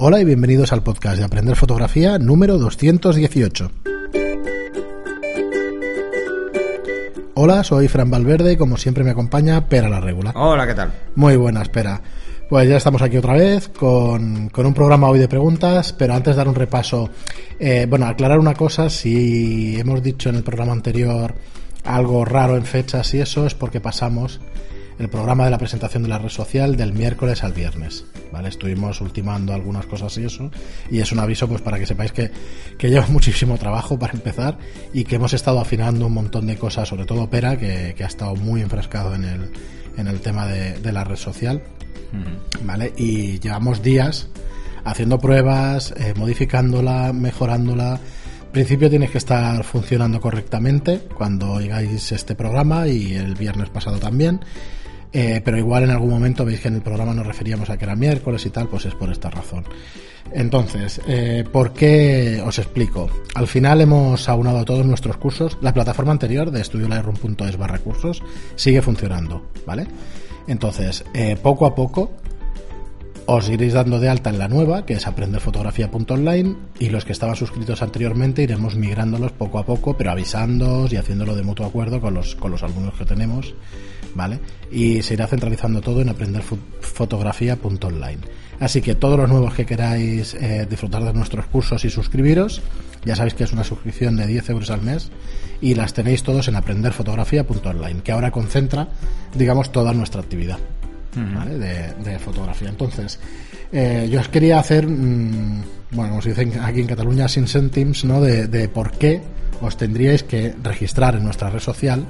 Hola y bienvenidos al podcast de Aprender Fotografía número 218. Hola, soy Fran Valverde y como siempre me acompaña Pera la Regula. Hola, ¿qué tal? Muy buenas, Pera. Pues ya estamos aquí otra vez con, con un programa hoy de preguntas, pero antes de dar un repaso, eh, bueno, aclarar una cosa, si hemos dicho en el programa anterior algo raro en fechas y eso es porque pasamos el programa de la presentación de la red social del miércoles al viernes. ¿vale? Estuvimos ultimando algunas cosas y eso, y es un aviso pues para que sepáis que, que lleva muchísimo trabajo para empezar y que hemos estado afinando un montón de cosas, sobre todo Pera, que, que ha estado muy enfrascado en el, en el tema de, de la red social. ¿Vale? Y llevamos días haciendo pruebas, eh, modificándola, mejorándola. En principio tienes que estar funcionando correctamente cuando oigáis este programa y el viernes pasado también. Eh, pero igual en algún momento veis que en el programa nos referíamos a que era miércoles y tal, pues es por esta razón. Entonces, eh, ¿por qué os explico? Al final hemos aunado todos nuestros cursos. La plataforma anterior de estudiolightroom.es barra cursos sigue funcionando, ¿vale? Entonces, eh, poco a poco os iréis dando de alta en la nueva, que es aprenderfotografía.online, y los que estaban suscritos anteriormente iremos migrándolos poco a poco, pero avisándoos y haciéndolo de mutuo acuerdo con los, con los alumnos que tenemos, ¿vale? Y se irá centralizando todo en aprenderfotografía.online. Así que todos los nuevos que queráis eh, disfrutar de nuestros cursos y suscribiros, ya sabéis que es una suscripción de 10 euros al mes y las tenéis todos en aprenderfotografía.online, que ahora concentra, digamos, toda nuestra actividad. ¿vale? de, de fotografía. Entonces, eh, yo os quería hacer, mm, bueno, como se dice aquí en Cataluña, sin céntims, ¿no? De, de por qué os tendríais que registrar en nuestra red social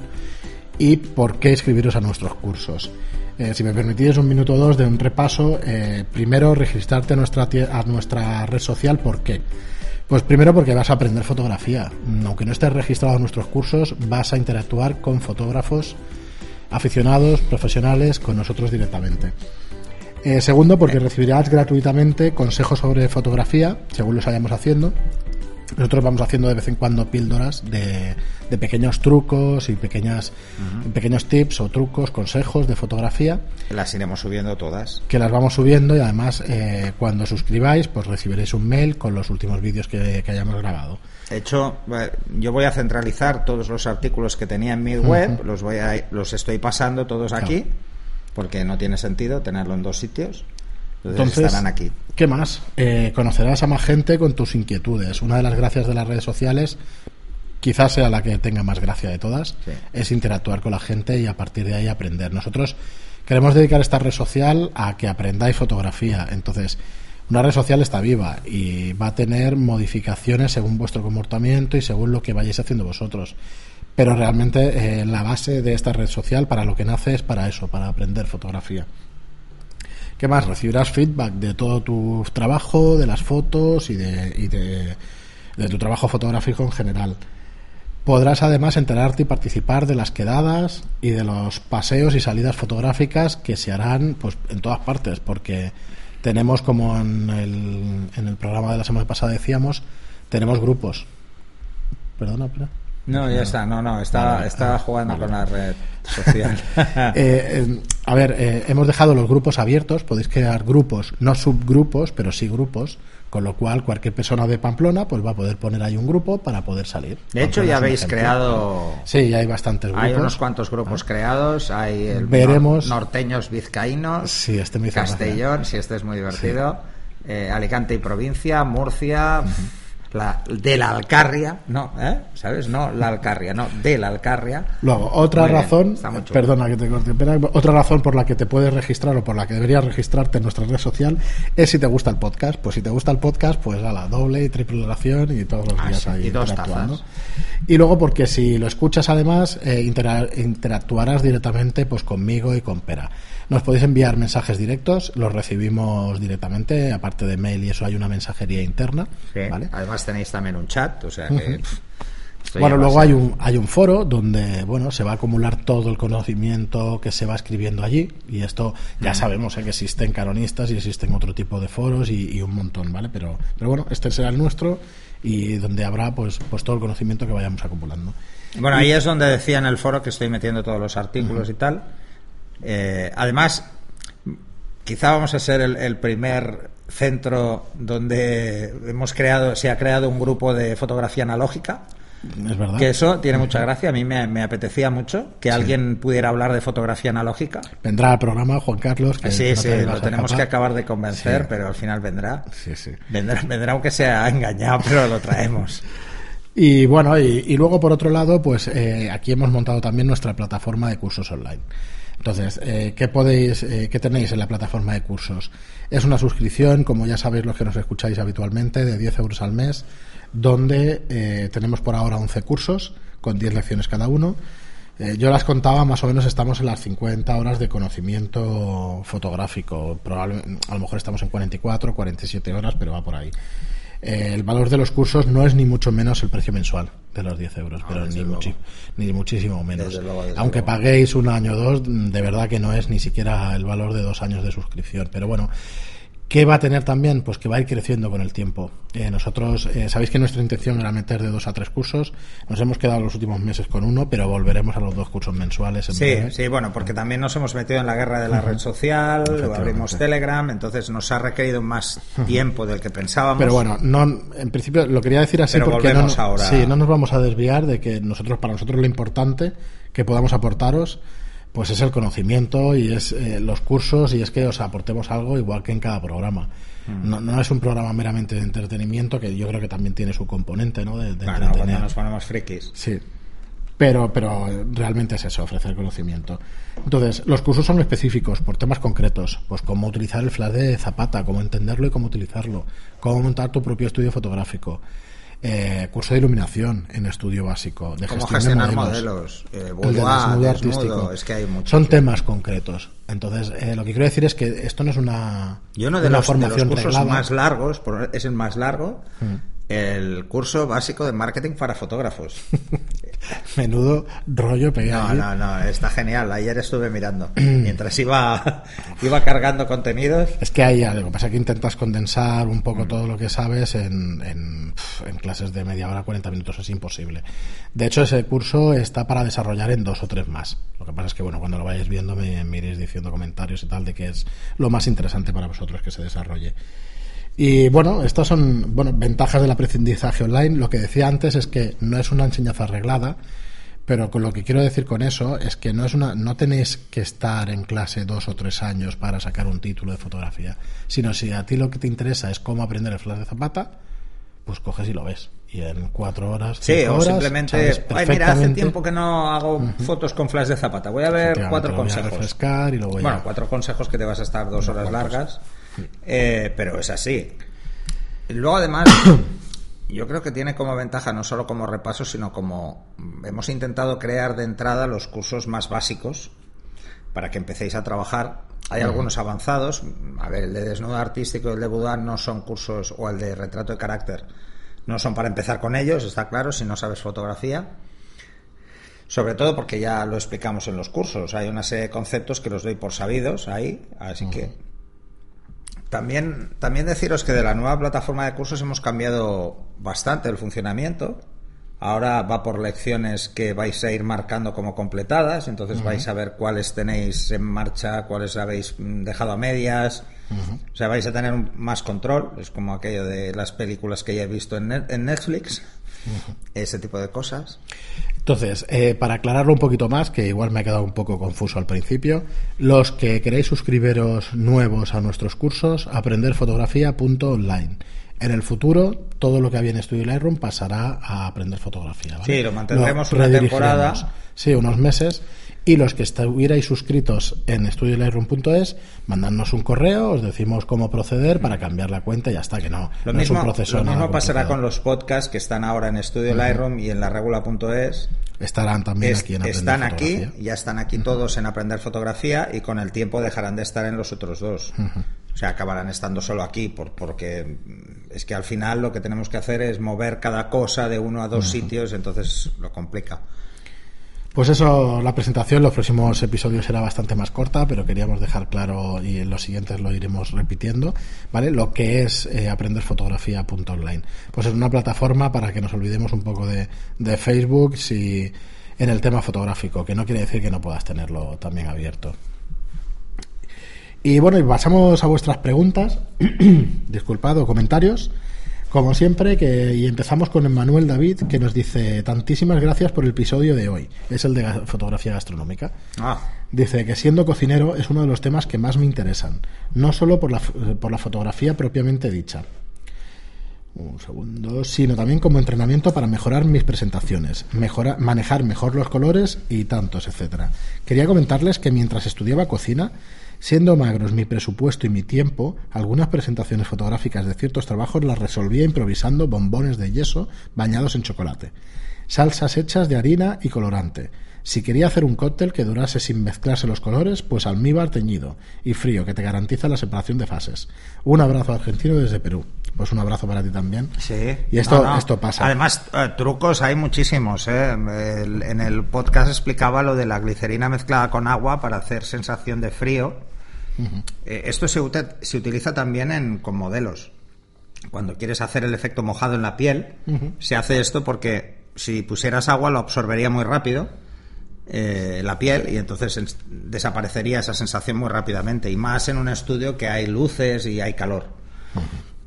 y por qué escribiros a nuestros cursos. Eh, si me permitís un minuto o dos de un repaso, eh, primero registrarte a nuestra, red social, ¿por qué? Pues primero porque vas a aprender fotografía. Aunque no estés registrado a nuestros cursos, vas a interactuar con fotógrafos aficionados, profesionales, con nosotros directamente. Eh, segundo, porque recibirás gratuitamente consejos sobre fotografía, según los vayamos haciendo. Nosotros vamos haciendo de vez en cuando píldoras de, de pequeños trucos y pequeñas, pequeños tips o trucos, consejos de fotografía Las iremos subiendo todas. que las vamos subiendo y además eh, cuando suscribáis pues recibiréis un mail con los últimos vídeos que, que hayamos grabado. De hecho, yo voy a centralizar todos los artículos que tenía en mi web, los voy a, los estoy pasando todos aquí, porque no tiene sentido tenerlo en dos sitios. Entonces, Entonces, estarán aquí. ¿Qué más? Eh, conocerás a más gente con tus inquietudes. Una de las gracias de las redes sociales, quizás sea la que tenga más gracia de todas, Sí. es interactuar con la gente y a partir de ahí aprender. Nosotros queremos dedicar esta red social a que aprendáis fotografía. Entonces, una red social está viva y va a tener modificaciones según vuestro comportamiento y según lo que vayáis haciendo vosotros. Pero realmente eh, la base de esta red social para lo que nace es para eso, para aprender fotografía. ¿Qué más? Recibirás feedback de todo tu trabajo, de las fotos y de, y de, tu trabajo fotográfico en general. Podrás además enterarte y participar de las quedadas y de los paseos y salidas fotográficas que se harán pues, en todas partes, porque tenemos, como en el, en el programa de la semana pasada decíamos, tenemos grupos. Perdona. No, ya está, no, no, está, Vale, está ah, jugando vale. con la red social. Eh, eh, a ver, eh, hemos dejado los grupos abiertos, podéis crear grupos, no subgrupos, pero sí grupos, con lo cual cualquier persona de Pamplona pues va a poder poner ahí un grupo para poder salir. De hecho, Pamplona ya habéis ejemplo. creado Sí, ya hay bastantes grupos. Hay unos cuantos grupos creados, hay el Veremos. nor- norteños vizcaínos, Sí, este me. Castellón, si este es muy divertido, eh, Alicante y provincia, Murcia, la, de la Alcarria, no, ¿eh? ¿sabes? No la Alcarria, no, de la Alcarria. Luego, otra Muy razón, perdona que te corte, otra razón por la que te puedes registrar o por la que deberías registrarte en nuestra red social es si te gusta el podcast. Pues si te gusta el podcast, pues a la doble y triple relación y todos los Ah, días sí, ahí y interactuando. Y luego porque si lo escuchas además, eh, intera- interactuarás directamente pues conmigo y con Pera. Nos podéis enviar mensajes directos, los recibimos directamente, aparte de mail y eso hay una mensajería interna, Sí, ¿vale? Además tenéis también un chat, o sea que... Bueno, luego hay un, hay un foro donde bueno se va a acumular todo el conocimiento que se va escribiendo allí y esto ya sabemos ¿eh? que existen canonistas y existen otro tipo de foros y, y un montón, ¿vale? Pero, pero bueno, este será el nuestro y donde habrá pues, pues todo el conocimiento que vayamos acumulando. Bueno, ahí es donde decía en el foro que estoy metiendo todos los artículos y tal. Eh, además, quizá vamos a ser el, el primer centro donde hemos creado, se ha creado un grupo de fotografía analógica. Es verdad. Que eso tiene mucha gracia. A mí me, me apetecía mucho que alguien pudiera hablar de fotografía analógica. Vendrá al programa Juan Carlos. Que sí, no sí, te lo tenemos que acabar de convencer, Sí. pero al final vendrá. Sí, sí. Vendrá, vendrá aunque sea engañado, pero lo traemos. Y bueno, y, y luego por otro lado, pues eh, aquí hemos montado también nuestra plataforma de cursos online. Entonces, eh, ¿qué podéis, eh, qué tenéis en la plataforma de cursos? Es una suscripción, como ya sabéis los que nos escucháis habitualmente, de 10 euros al mes, donde eh, tenemos por ahora 11 cursos con 10 lecciones cada uno. Eh, yo las contaba, más o menos estamos en las 50 horas de conocimiento fotográfico. Probablemente, a lo mejor estamos en 44, 47 horas, pero va por ahí. Eh, el valor de los cursos no es ni mucho menos el precio mensual de los 10 euros, pero desde ni, muchi- ni muchísimo menos. Desde luego, desde Aunque luego. paguéis un año o dos, de verdad que no es ni siquiera el valor de dos años de suscripción. Pero bueno, ¿qué va a tener también? Pues que va a ir creciendo con el tiempo. Eh, nosotros, eh, sabéis que nuestra intención era meter de dos a tres cursos. Nos hemos quedado los últimos meses con uno, pero volveremos a los dos cursos mensuales en Sí, breve. sí, bueno, porque también nos hemos metido en la guerra de la red social, abrimos. Telegram, entonces nos ha requerido más tiempo del que pensábamos. Pero bueno, no, en principio lo quería decir así Pero porque no, ahora. sí, no nos vamos a desviar de que nosotros, para nosotros lo importante que podamos aportaros, pues es el conocimiento y es eh, los cursos y es que os aportemos algo igual que en cada programa. Mm. No, no es un programa meramente de entretenimiento, que yo creo que también tiene su componente, ¿no? De, de Bueno, entretener. nos ponemos frikis. Sí. Pero, pero realmente es eso, ofrecer conocimiento. Entonces, los cursos son específicos por temas concretos, pues cómo utilizar el flash de Zapata, cómo entenderlo y cómo utilizarlo, cómo montar tu propio estudio fotográfico, eh, curso de iluminación en estudio básico, de Cómo gestión de gestionar modelos, modelos, eh, el de desnudo, artístico. es que hay muchos. Son temas concretos. Entonces, eh, lo que quiero decir es que esto no es una, Y uno de una los, de los formación cursos reglada. Mm. más largos, por- es el más largo, el curso básico de marketing para fotógrafos. Menudo rollo pegado. No, no, no, está genial. Ayer estuve mirando. Mientras iba, iba cargando contenidos. Es que hay algo, pasa que intentas condensar un Mm. poco todo lo que sabes en, en, en clases de media hora, 40 minutos, es imposible. De hecho, ese curso está para desarrollar en dos o tres más. Lo que pasa es que, bueno, cuando lo vayáis viendo me, me iréis diciendo comentarios y tal de que es lo más interesante para vosotros que se desarrolle. Y bueno, estas son bueno, ventajas del aprendizaje online. Lo que decía antes es que no es una enseñanza arreglada, pero con lo que quiero decir con eso es que no es una, no tenéis que estar en clase dos o tres años para sacar un título de fotografía, sino si a ti lo que te interesa es cómo aprender el flash de zapata, pues coges y lo ves. Y en cuatro horas, Sí, o horas, simplemente, ay, mira, hace tiempo que no hago fotos con flash de zapata. Voy a ver cuatro lo voy a consejos. refrescar y lo voy a- Bueno, cuatro consejos que te vas a estar dos horas largas, eh, pero es así. Luego, además, yo creo que tiene como ventaja no solo como repaso, sino como hemos intentado crear de entrada los cursos más básicos para que empecéis a trabajar. Hay algunos avanzados. A ver, el de desnudo artístico y el de boudoir no son cursos, o el de retrato de carácter, no son para empezar con ellos, está claro, si no sabes fotografía. Sobre todo porque ya lo explicamos en los cursos. Hay una serie de conceptos que los doy por sabidos ahí, así que también, también deciros que de la nueva plataforma de cursos hemos cambiado bastante el funcionamiento. Ahora va por lecciones que vais a ir marcando como completadas, entonces vais a ver cuáles tenéis en marcha, cuáles habéis dejado a medias. O sea, vais a tener más control. Es como aquello de las películas que ya he visto en, en Netflix. Ese tipo de cosas. Entonces, eh, para aclararlo un poquito más, que igual me ha quedado un poco confuso al principio, los que queréis suscribiros nuevos a nuestros cursos, aprenderfotografía.online. En el futuro, todo lo que había en Studio Lightroom pasará a aprender fotografía. ¿vale? Sí, lo mantendremos una temporada. Sí, unos meses. Y los que estuvierais suscritos en studiolightroom.es, mandadnos un correo, os decimos cómo proceder para cambiar la cuenta y ya está, que no, Lo no es mismo, un proceso lo mismo pasará complicado. con los podcasts que están ahora en Studio Lightroom y en la regula.es. Estarán también Es- aquí en Aprender están aquí, Fotografía. ya están aquí todos en aprender fotografía y con el tiempo dejarán de estar en los otros dos. O sea, acabarán estando solo aquí por, porque mm, es que al final lo que tenemos que hacer es mover cada cosa de uno a dos sitios, entonces lo complica. Pues eso, la presentación, los próximos episodios será bastante más corta, pero queríamos dejar claro y en los siguientes lo iremos repitiendo, ¿vale? Lo que es eh, aprenderfotografía.online. Pues es una plataforma para que nos olvidemos un poco de, de Facebook si en el tema fotográfico, que no quiere decir que no puedas tenerlo también abierto. Y bueno, pasamos a vuestras preguntas, disculpad, o comentarios. Como siempre, que, y empezamos con Emmanuel David, que nos dice tantísimas gracias por el episodio de hoy. Es el de fotografía gastronómica. Ah, Dice que siendo cocinero es uno de los temas que más me interesan, no solo por la, por la fotografía propiamente dicha, un segundo, sino también como entrenamiento para mejorar mis presentaciones, mejora- manejar mejor los colores y tantos, etcétera. Quería comentarles que mientras estudiaba cocina, siendo magros mi presupuesto y mi tiempo, algunas presentaciones fotográficas de ciertos trabajos las resolvía improvisando bombones de yeso bañados en chocolate, salsas hechas de harina y colorante. Si quería hacer un cóctel que durase sin mezclarse los colores, pues almíbar teñido y frío que te garantiza la separación de fases. Un abrazo argentino desde Perú. Pues un abrazo para ti también. sí. Y esto, No, no. esto pasa. Además, eh, trucos hay muchísimos. ¿eh? El- en el podcast explicaba lo de la glicerina mezclada con agua para hacer sensación de frío. Eh, esto se, se utiliza también en, con modelos. Cuando quieres hacer el efecto mojado en la piel, se hace esto porque si pusieras agua lo absorbería muy rápido eh, la piel y entonces en- desaparecería esa sensación muy rápidamente. Y más en un estudio que hay luces y hay calor.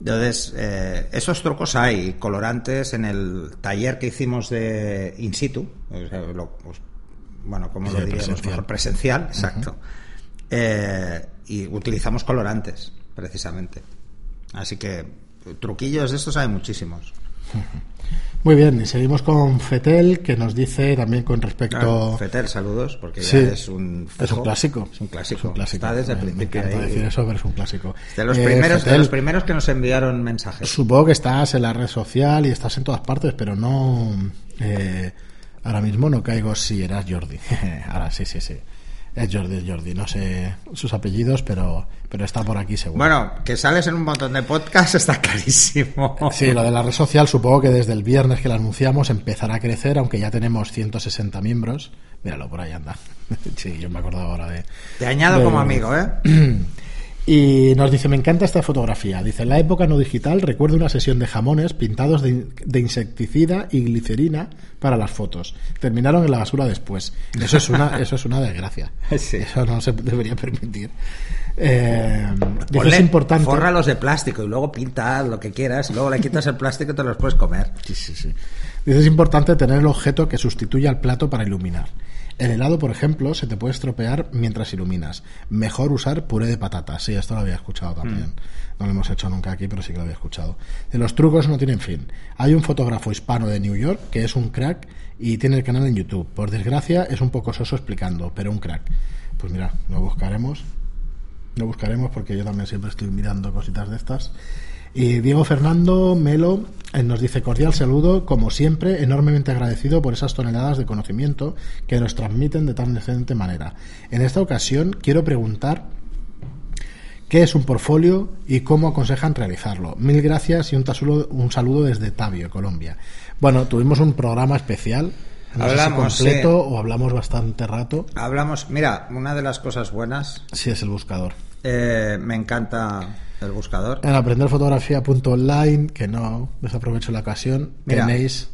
Entonces, eh, esos trucos hay, colorantes en el taller que hicimos de in situ, o sea, lo- pues, bueno, como Sí, lo diríamos, presencial. mejor presencial, exacto. Eh, y utilizamos colorantes, precisamente. Así que truquillos de estos hay muchísimos. Muy bien, y seguimos con Fetel, que nos dice también con respecto... Ah, Fetel, saludos, porque Sí, ya es un es un clásico. Es un clásico. Es un clásico. Está desde el principio. Me ahí. decir eso, pero es un clásico. De los, Eh, primeros, de los primeros que nos enviaron mensajes. Supongo que estás en la red social y estás en todas partes, pero no. eh, ahora mismo no caigo si eras Jordi. ahora sí, sí, sí. Es Jordi, Jordi. No sé sus apellidos, pero, pero está por aquí seguro. Bueno, que sales en un montón de podcasts está clarísimo. Sí, lo de la red social supongo que desde el viernes que la anunciamos empezará a crecer, aunque ya tenemos 160 miembros. Míralo, por ahí anda. Sí, yo me acordaba ahora de... Te añado de- como amigo, ¿eh? Y nos dice, me encanta esta fotografía. Dice, en la época no digital recuerdo una sesión de jamones pintados de, de insecticida y glicerina para las fotos. Terminaron en la basura después. Eso es una, eso es una desgracia. Sí. Eso no se debería permitir. Eh, dice, Ponle- es importante. Fórralos de plástico y luego pinta lo que quieras y luego le quitas el plástico y te los puedes comer. Sí, sí, sí. Dice, es importante tener el objeto que sustituya al plato para iluminar. El helado, por ejemplo, se te puede estropear mientras iluminas. Mejor usar puré de patatas. Sí, esto lo había escuchado también. No lo hemos hecho nunca aquí, pero sí que lo había escuchado. De los trucos no tienen fin. Hay un fotógrafo hispano de New York que es un crack y tiene el canal en YouTube. Por desgracia, es un poco soso explicando, pero un crack. Pues mira, lo buscaremos. Lo buscaremos porque yo también siempre estoy mirando cositas de estas. Y Diego Fernando Melo eh, nos dice cordial saludo, como siempre, enormemente agradecido por esas toneladas de conocimiento que nos transmiten de tan excelente manera. En esta ocasión quiero preguntar qué es un portfolio y cómo aconsejan realizarlo. Mil gracias y un, tasulo- un saludo desde Tabio, Colombia. Bueno, tuvimos un programa especial. No si Hablamos, completo sí. o hablamos bastante rato. Hablamos, mira, una de las cosas buenas, Sí, es el buscador. eh, me encanta el buscador. En aprenderfotografía.online, que no desaprovecho la ocasión, Mira. tenéis,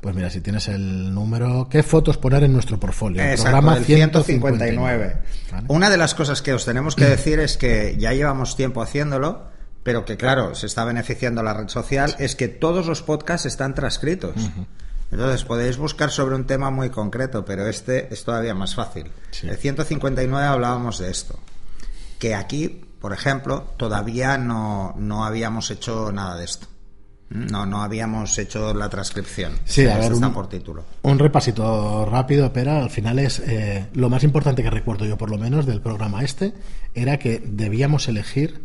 pues mira, si tienes el número, ¿qué fotos poner en nuestro portfolio? El Exacto, programa el 159. ¿Vale? Una de las cosas que os tenemos que decir es que ya llevamos tiempo haciéndolo, pero que claro, se está beneficiando la red social, es que todos los podcasts están transcritos. Entonces podéis buscar sobre un tema muy concreto, pero este es todavía más fácil. Sí. El 159 hablábamos de esto. Que aquí, por ejemplo, todavía no, no habíamos hecho nada de esto. No, no habíamos hecho la transcripción. Sí, a ver, está un- por título. Un repasito rápido, pero al final es eh, lo más importante que recuerdo yo, por lo menos, del programa este, era que debíamos elegir,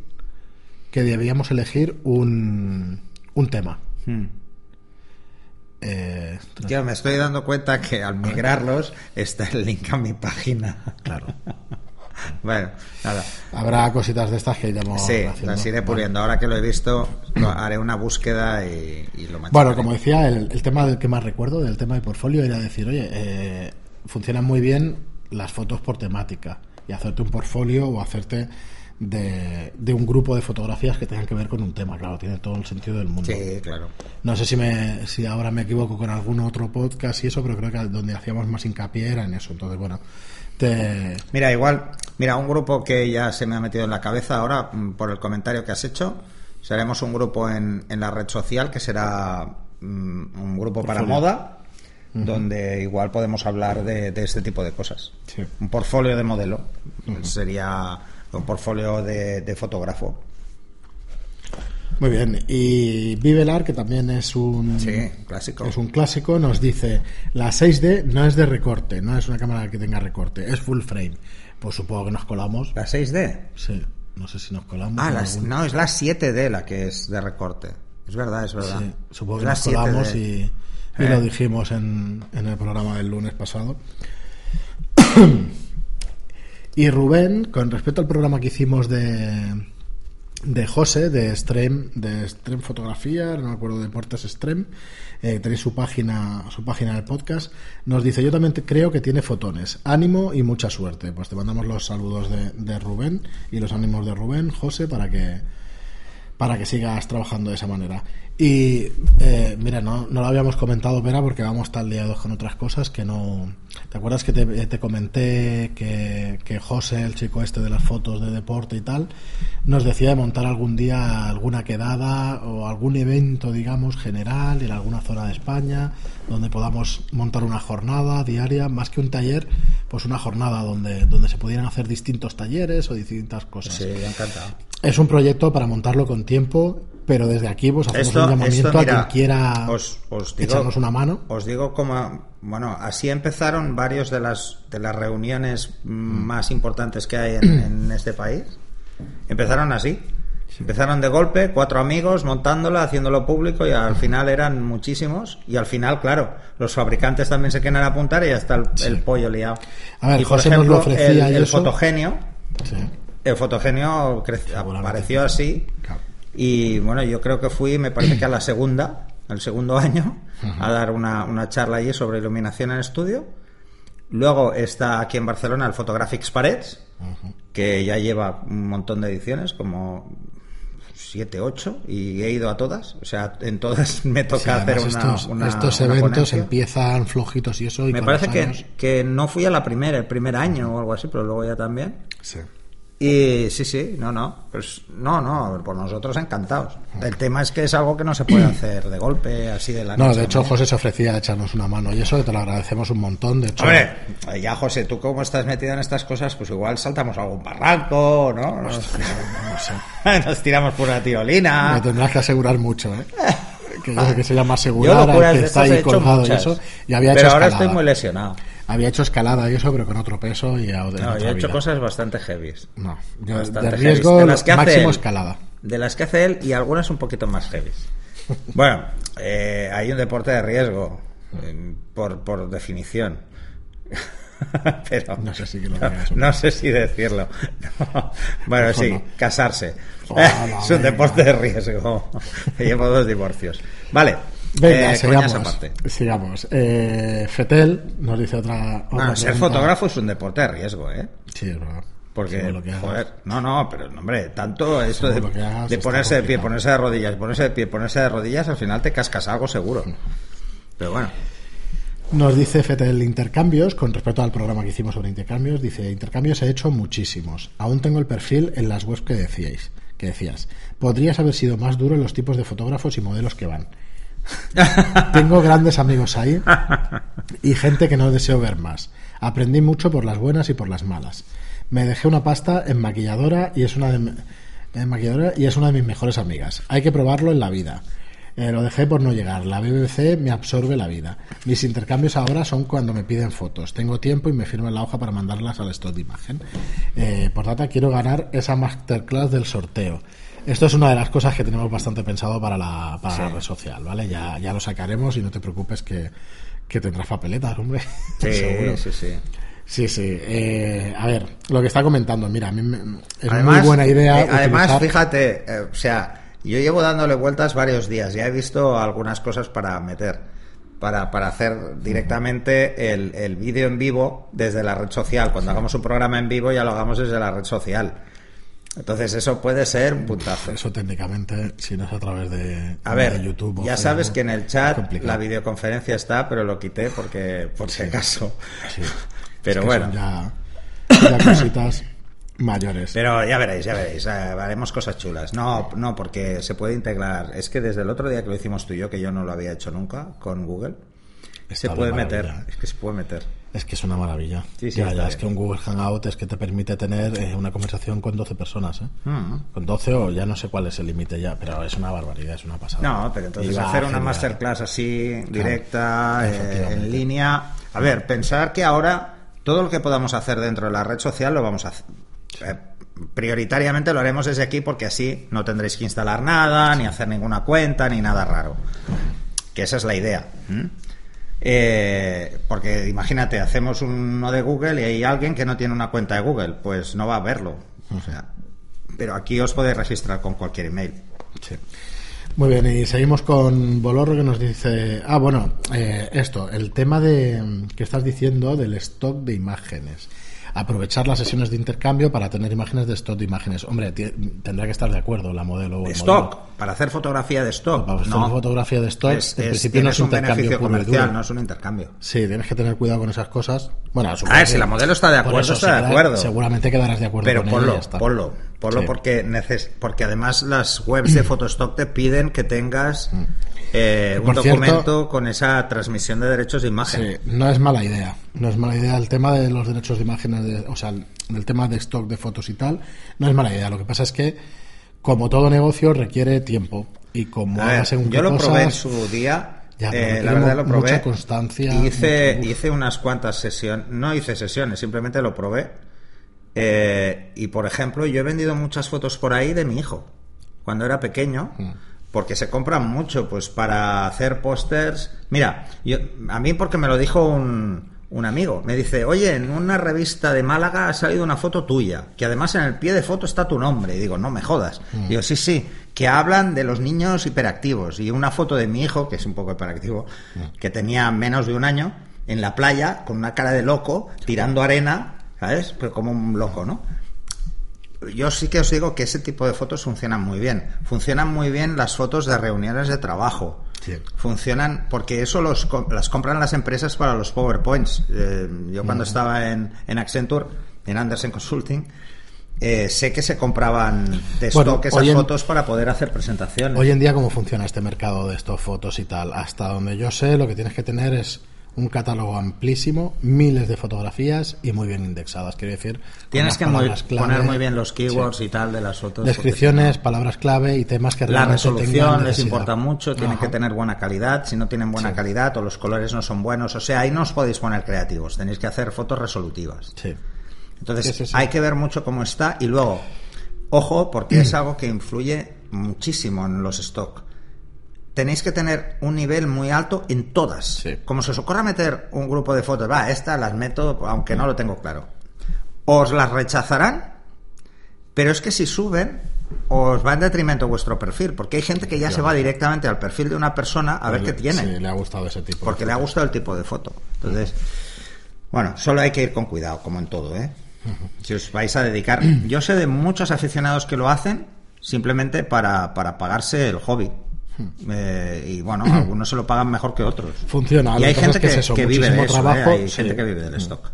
que debíamos elegir un, un tema. Eh, Tío, me estoy dando cuenta que al migrarlos está el link a mi página. claro. Bueno, nada. Habrá cositas de estas que iremos Sí, haciendo. las iré puliendo. Ahora que lo he visto, lo- haré una búsqueda y, y lo machacaré. Bueno, como decía, el, el tema del que más recuerdo, del tema de portfolio, era decir, oye, eh, funcionan muy bien las fotos por temática y hacerte un portfolio o hacerte de, de un grupo de fotografías que tengan que ver con un tema. Claro, tiene todo el sentido del mundo. Sí, claro. No sé si, me, si ahora me equivoco con algún otro podcast y eso, pero creo que donde hacíamos más hincapié era en eso. Entonces, bueno, te... Mira, igual, mira, un grupo que ya se me ha metido en la cabeza ahora mm, por el comentario que has hecho, seremos un grupo en, en la red social que será mm, un grupo para moda, donde igual podemos hablar de, de este tipo de cosas. Sí. Un portfolio de modelo sería un portfolio de, de fotógrafo. Muy bien. Y Vivelar, que también es un, Sí, clásico. es un clásico, nos dice, la 6D no es de recorte, no es una cámara que tenga recorte, es full frame. Pues supongo que nos colamos. La 6D. Sí, no sé si nos colamos. Ah, algún- no, es la 7D la que es de recorte. Es verdad, es verdad. Sí, supongo Es que nos colamos 7D. y, y Eh. lo dijimos en, en el programa del lunes pasado. y Rubén, con respecto al programa que hicimos de, de José, de Stream, de Stream Fotografía, no me acuerdo, Deportes Stream, eh, tenéis su página, su página del podcast, nos dice, yo también creo que tiene fotones, ánimo y mucha suerte. Pues te mandamos los saludos de, de Rubén y los ánimos de Rubén, José, para que para que sigas trabajando de esa manera. Y eh, mira, no, no lo habíamos comentado, Vera, porque vamos tan liados con otras cosas que no. ¿Te acuerdas que te, te comenté que, que José, el chico este de las fotos de deporte y tal, nos decía de montar algún día alguna quedada o algún evento, digamos, general en alguna zona de España, donde podamos montar una jornada diaria, más que un taller, pues una jornada donde, donde se pudieran hacer distintos talleres o distintas cosas. Sí, encantado. Es un proyecto para montarlo con tiempo, pero desde aquí pues hacemos Esto- un llamamiento esto, mira, a quien quiera os- os digo- echarnos una mano. Os digo como, bueno, así empezaron varios de las de las reuniones mm, más importantes que hay en, en este país. Empezaron así. Empezaron de golpe, cuatro amigos montándola, haciéndolo público y al final eran muchísimos. Y al final, claro, los fabricantes también se quieren apuntar y ya está el, el pollo liado. A ver, y por José nos lo ofrecía el, y el eso. fotogenio, Sí. El fotogenio apareció así Claro. y bueno, yo creo que fui, me parece que a la segunda, el segundo año, a dar una, una charla allí sobre iluminación en estudio. Luego está aquí en Barcelona el Photographics Parets, que ya lleva un montón de ediciones, como siete, ocho, y he ido a todas. O sea, en todas me Sí, toca hacer una, estos, una- estos una eventos ponencia. empiezan flojitos y eso. Y Me parece que, años- que no fui a la primera, el primer año o algo así, pero luego ya también. Sí. Y sí, sí, no, no. Pues no, no, por nosotros encantados. El tema es que es algo que no se puede hacer de golpe, así de la No, noche de hecho. José se ofrecía a echarnos una mano y eso te lo agradecemos un montón. De hecho, Hombre, ya José, tú como estás metido en estas cosas, pues igual saltamos a algún barranco, ¿no? Nos, nos tiramos por una me tirolina. tendrás que asegurar mucho, ¿eh? Que sé que se llama Yo asegurar locuras al que está he ahí colgado y eso. Y había pero hecho ahora estoy muy lesionado. Había hecho escalada y eso, pero con otro peso y a- No, yo he hecho vida. cosas bastante heavy. No, yo Bastante de riesgo De las que hace máximo él. escalada. De las que hace él y algunas un poquito más heavy. Bueno, eh, hay un deporte de riesgo, eh, por, por definición. Pero No sé si que lo digas. no sé si decirlo. No. Bueno, sí, no. casarse. Hola, es un deporte de riesgo. Llevo dos divorcios. Vale. Venga, eh, sigamos. aparte. sigamos. Eh, Fetel nos dice otra. otra Bueno, ser fotógrafo es un deporte de riesgo, ¿eh? Sí, es verdad. Porque, Según lo que joder, no, no, pero hombre, tanto esto de, Según lo que hagas, de ponerse de pie, ponerse de rodillas, ponerse de pie, ponerse de rodillas, al final te cascas algo seguro. Pero bueno, Nos dice Fetel intercambios, con respecto al programa que hicimos sobre intercambios, dice, intercambios he hecho muchísimos. Aún tengo el perfil en las webs que decíais, que decías. Podrías haber sido más duro en los tipos de fotógrafos y modelos que van. tengo grandes amigos ahí y gente que no deseo ver más. Aprendí mucho por las buenas y por las malas. Me dejé una pasta en maquilladora y es una de, en maquilladora y es una de mis mejores amigas. Hay que probarlo en la vida. Eh, lo dejé por no llegar. La BBC me absorbe la vida. Mis intercambios ahora son cuando me piden fotos. Tengo tiempo y me firman la hoja para mandarlas al stock de imagen. Eh, por tanto, quiero ganar esa masterclass del sorteo. Esto es una de las cosas que tenemos bastante pensado para la, para la red social, ¿vale? Ya, ya lo sacaremos y no te preocupes que, que tendrás papeletas, hombre. sí, Seguro. sí, sí. Sí, sí. Eh, a ver, lo que está comentando, mira, a mí me- es Además, muy buena idea. eh, además utilizar- fíjate, eh, o sea, yo llevo dándole vueltas varios días, ya he visto algunas cosas para meter, para, para hacer directamente el, el vídeo en vivo desde la red social. Cuando hagamos un programa en vivo ya lo hagamos desde la red social. Entonces eso puede ser un puntazo. Eso técnicamente, si no es a través de, A ver, de YouTube. o ya sabes que en el chat la videoconferencia está, pero lo quité porque por si acaso. Sí. Pero Es que bueno, son ya- ya cositas mayores. Pero ya veréis, ya veréis, eh, haremos cosas chulas. No, no, porque se puede integrar. Es que desde el otro día que lo hicimos tú y yo, que yo no lo había hecho nunca con Google, se Está puede maravilla. meter. Es que se puede meter. Es que es una maravilla. Sí, sí, Ya, ya, es que un Google Hangout es que te permite tener eh, una conversación con 12 personas. ¿eh? Mm. Con 12 o ya no sé cuál es el límite ya, pero es una barbaridad, es una pasada. No, pero entonces va hacer una masterclass así, directa, eh, en línea. A ver, pensar que ahora todo lo que podamos hacer dentro de la red social lo vamos a hacer. eh, prioritariamente lo haremos desde aquí porque así no tendréis que instalar nada, ni hacer ninguna cuenta, ni nada raro. Que esa es la idea. Eh, porque imagínate, hacemos uno de Google y hay alguien que no tiene una cuenta de Google, pues no va a verlo. O sea, pero aquí os podéis registrar con cualquier email. Sí. Muy bien, y seguimos con Bolorro que nos dice, ah, bueno, eh, esto, el tema de mm, que estás diciendo del stock de imágenes. Aprovechar las sesiones de intercambio para tener imágenes de stock de imágenes. Hombre, tendrá que estar de acuerdo la modelo o el stock, modelo. para hacer fotografía de stock. Para hacer no. fotografía de stock, Es- en es- principio no es un un intercambio comercial, no es un intercambio. Sí, tienes que tener cuidado con esas cosas. Bueno, A ver, si la modelo está de acuerdo, está de acuerdo. Seguramente quedarás de acuerdo Pero con ponlo, ella está. ponlo, ponlo Sí. porque neces porque además las webs de Photostock te piden que tengas eh, un cierto- documento con esa transmisión de derechos de imagen. Sí, no es mala idea. No es mala idea el tema de los derechos de imágenes, de- o sea, el, tema de stock de fotos y tal. No es mala idea. Lo que pasa es que, como todo negocio, requiere tiempo. Y como ver, según yo lo probé en su día. Ya, eh, la verdad lo probé. mucha constancia, y hice, mucho- hice unas cuantas sesiones. No hice sesiones, simplemente lo probé. Eh, y por ejemplo, yo he vendido muchas fotos por ahí de mi hijo cuando era pequeño. Mm. Porque se compran mucho, pues para hacer pósters. Mira, yo, a mí porque me lo dijo un, un amigo. Me dice, oye, en una revista de Málaga ha salido una foto tuya, que además en el pie de foto está tu nombre. Y digo, no me jodas. Digo, sí, sí, que hablan de los niños hiperactivos. Y una foto de mi hijo, que es un poco hiperactivo, que tenía menos de un año, en la playa, con una cara de loco, tirando arena, ¿sabes? Pero como un loco, ¿no? Yo sí que os digo que ese tipo de fotos funcionan muy bien. Funcionan muy bien las fotos de reuniones de trabajo. Sí. Funcionan porque eso los, las compran las empresas para los PowerPoints. Eh, yo cuando estaba en, en Accenture, en Andersen Consulting, eh, sé que se compraban de Bueno, stock esas en- fotos para poder hacer presentaciones. Hoy en día, ¿cómo funciona este mercado de estos fotos y tal? Hasta donde yo sé, lo que tienes que tener es un catálogo amplísimo, miles de fotografías y muy bien indexadas. Quiero decir, Tienes que muy- palabras clave, poner muy bien los keywords sí. y tal de las fotos. descripciones, palabras clave y temas que La resolución les importa mucho, tienen Ajá. que tener buena calidad. Si no tienen buena calidad o los colores no son buenos, o sea, ahí no os podéis poner creativos. Tenéis que hacer fotos resolutivas. Sí. Entonces, sí. hay que ver mucho cómo está y luego, ojo, porque es algo que influye muchísimo en los stock. Tenéis que tener un nivel muy alto en todas. Sí. Como se os ocurra meter un grupo de fotos, va, estas las meto, aunque no lo tengo claro. Os las rechazarán, pero es que si suben, os va en detrimento vuestro perfil, porque hay gente que ya se va directamente al perfil de una persona a ver qué tiene Sí, le ha gustado ese tipo. porque le ha gustado el tipo de foto. Entonces, bueno, solo hay que ir con cuidado, como en todo, ¿eh? Si os vais a dedicar. Yo sé de muchos aficionados que lo hacen simplemente para, para pagarse el hobby. Eh, y bueno, algunos se lo pagan mejor que otros. Funciona, Y hay gente es que que, es eso, que vive de ¿eh? trabajo, sí. gente que vive del stock.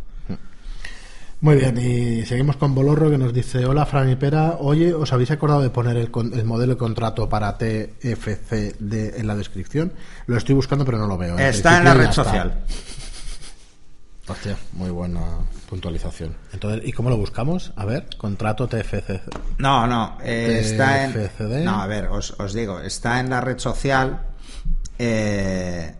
Muy bien, y seguimos con Bolorro que nos dice: Hola, Fran y Pera. Oye, ¿os habéis acordado de poner el, con- el modelo de contrato para TFCD en la descripción? Lo estoy buscando, pero no lo veo. Está en la red está. Hostia, muy buena puntualización. Entonces, ¿y cómo lo buscamos? A ver, contrato TFC. No, no, eh, está en. TFCD. No, a ver, os, os digo, está en la red social eh,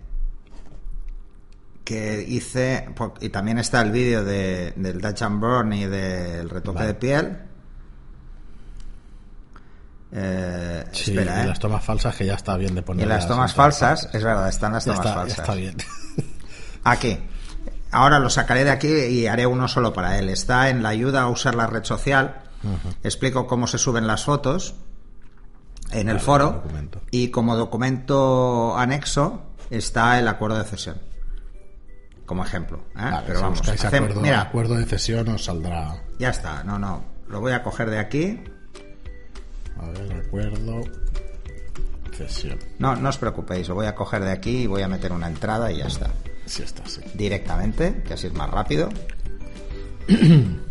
que hice. Y también está el vídeo de, del Dutch and Burn y del retoque Vale. de piel. Eh, Sí, espera, y ¿eh? las tomas falsas que ya está bien de Y poner. las tomas falsas, es verdad, están las Ya tomas está, ya falsas. está bien. Aquí. Ahora lo sacaré de aquí y haré uno solo para él. Está en la ayuda a usar la red social. Explico cómo se suben las fotos en el Vale, foro. Y como documento anexo está el acuerdo de cesión. Como ejemplo. ¿eh? Vale, Pero si vamos, acuerdo, mira, acuerdo de cesión os saldrá. ya está. No, no. Lo voy a coger de aquí. A ver, acuerdo. Cesión. No, no os preocupéis. Lo voy a coger de aquí y voy a meter una entrada y ya está. Directamente, que así es más rápido.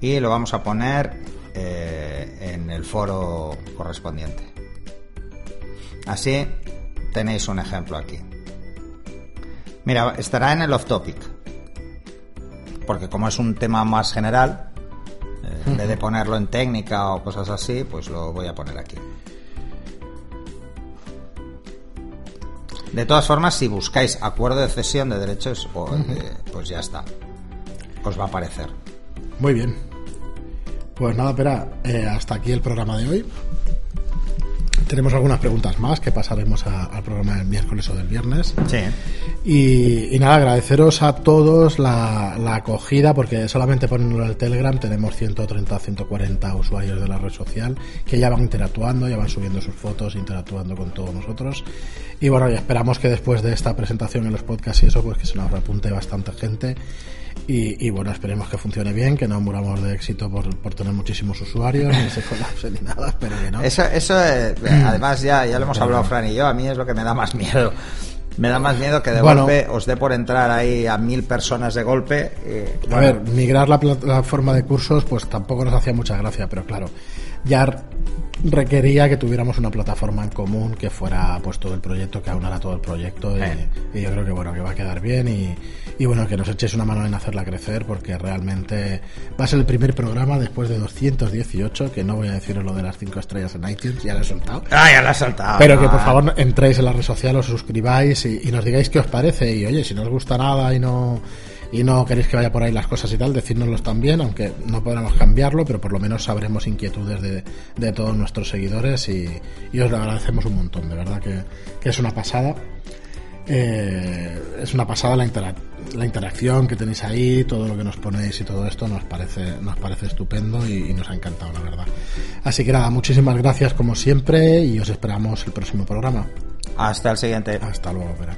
y lo vamos a poner eh, en el foro correspondiente. Así tenéis un ejemplo aquí. Mira, estará en el off topic. Porque como es un tema más general, eh, en vez de ponerlo en técnica o cosas así, pues lo voy a poner aquí. De todas formas, si buscáis acuerdo de cesión de derechos, pues ya está. Os va a aparecer. Muy bien. Pues nada, espera, eh, hasta aquí el programa de hoy. Tenemos algunas preguntas más que pasaremos al programa del miércoles o del viernes. Sí. Y, nada, agradeceros a todos la, acogida, porque solamente poniéndolo en el Telegram tenemos 130, 140 usuarios de la red social que ya van interactuando, ya van subiendo sus fotos, interactuando con todos nosotros. Y bueno, y esperamos que después de esta presentación en los podcasts y eso, pues que se nos repunte bastante gente y, bueno, esperemos que funcione bien, que no muramos de éxito por, tener muchísimos usuarios, ni se colapse ni nada, pero que no. Eso, eso eh, además ya, ya lo hemos hablado Fran y yo, a mí es lo que me da más miedo. Me da más miedo que de golpe os dé por entrar ahí a mil personas de golpe. A ver, migrar la plataforma de cursos pues tampoco nos hacía mucha gracia, pero claro, ya requería que tuviéramos una plataforma en común que fuera pues todo el proyecto, que aunara todo el proyecto y, Eh. y yo creo que bueno, que va a quedar bien y, y bueno, que nos echéis una mano en hacerla crecer porque realmente va a ser el primer programa después de 218, que no voy a deciros lo de las 5 estrellas en iTunes, ya lo he soltado. Ah, ya la has saltado. Pero que por favor entréis en la red social, os suscribáis y, y nos digáis qué os parece. Y oye, si no os gusta nada y no y no queréis que vaya por ahí las cosas y tal, decírnoslo también, aunque no podremos cambiarlo, pero por lo menos sabremos inquietudes de, de todos nuestros seguidores y, y os lo agradecemos un montón, de verdad que, que es una pasada. Eh, es una pasada la, interac- la interacción que tenéis ahí, todo lo que nos ponéis y todo esto nos parece, nos parece estupendo y, y nos ha encantado, la verdad. Así que nada, muchísimas gracias como siempre y os esperamos el próximo programa. Hasta el siguiente. Hasta luego, Vera.